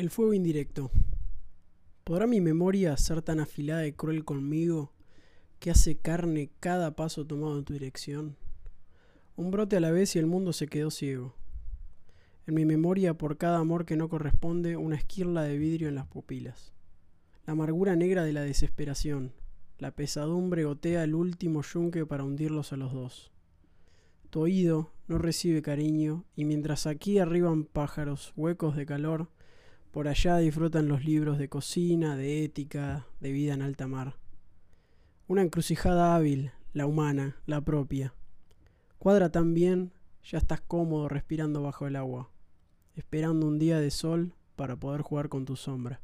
El fuego indirecto. ¿Podrá mi memoria ser tan afilada y cruel conmigo que hace carne cada paso tomado en tu dirección? Un brote a la vez y el mundo se quedó ciego. En mi memoria, por cada amor que no corresponde, una esquirla de vidrio en las pupilas. La amargura negra de la desesperación. La pesadumbre gotea el último yunque para hundirlos a los dos. Tu oído no recibe cariño y mientras aquí arriban pájaros huecos de calor, por allá disfrutan los libros de cocina, de ética, de vida en alta mar. Una encrucijada hábil, la humana, la propia. Cuadra tan bien, ya estás cómodo respirando bajo el agua, esperando un día de sol para poder jugar con tu sombra.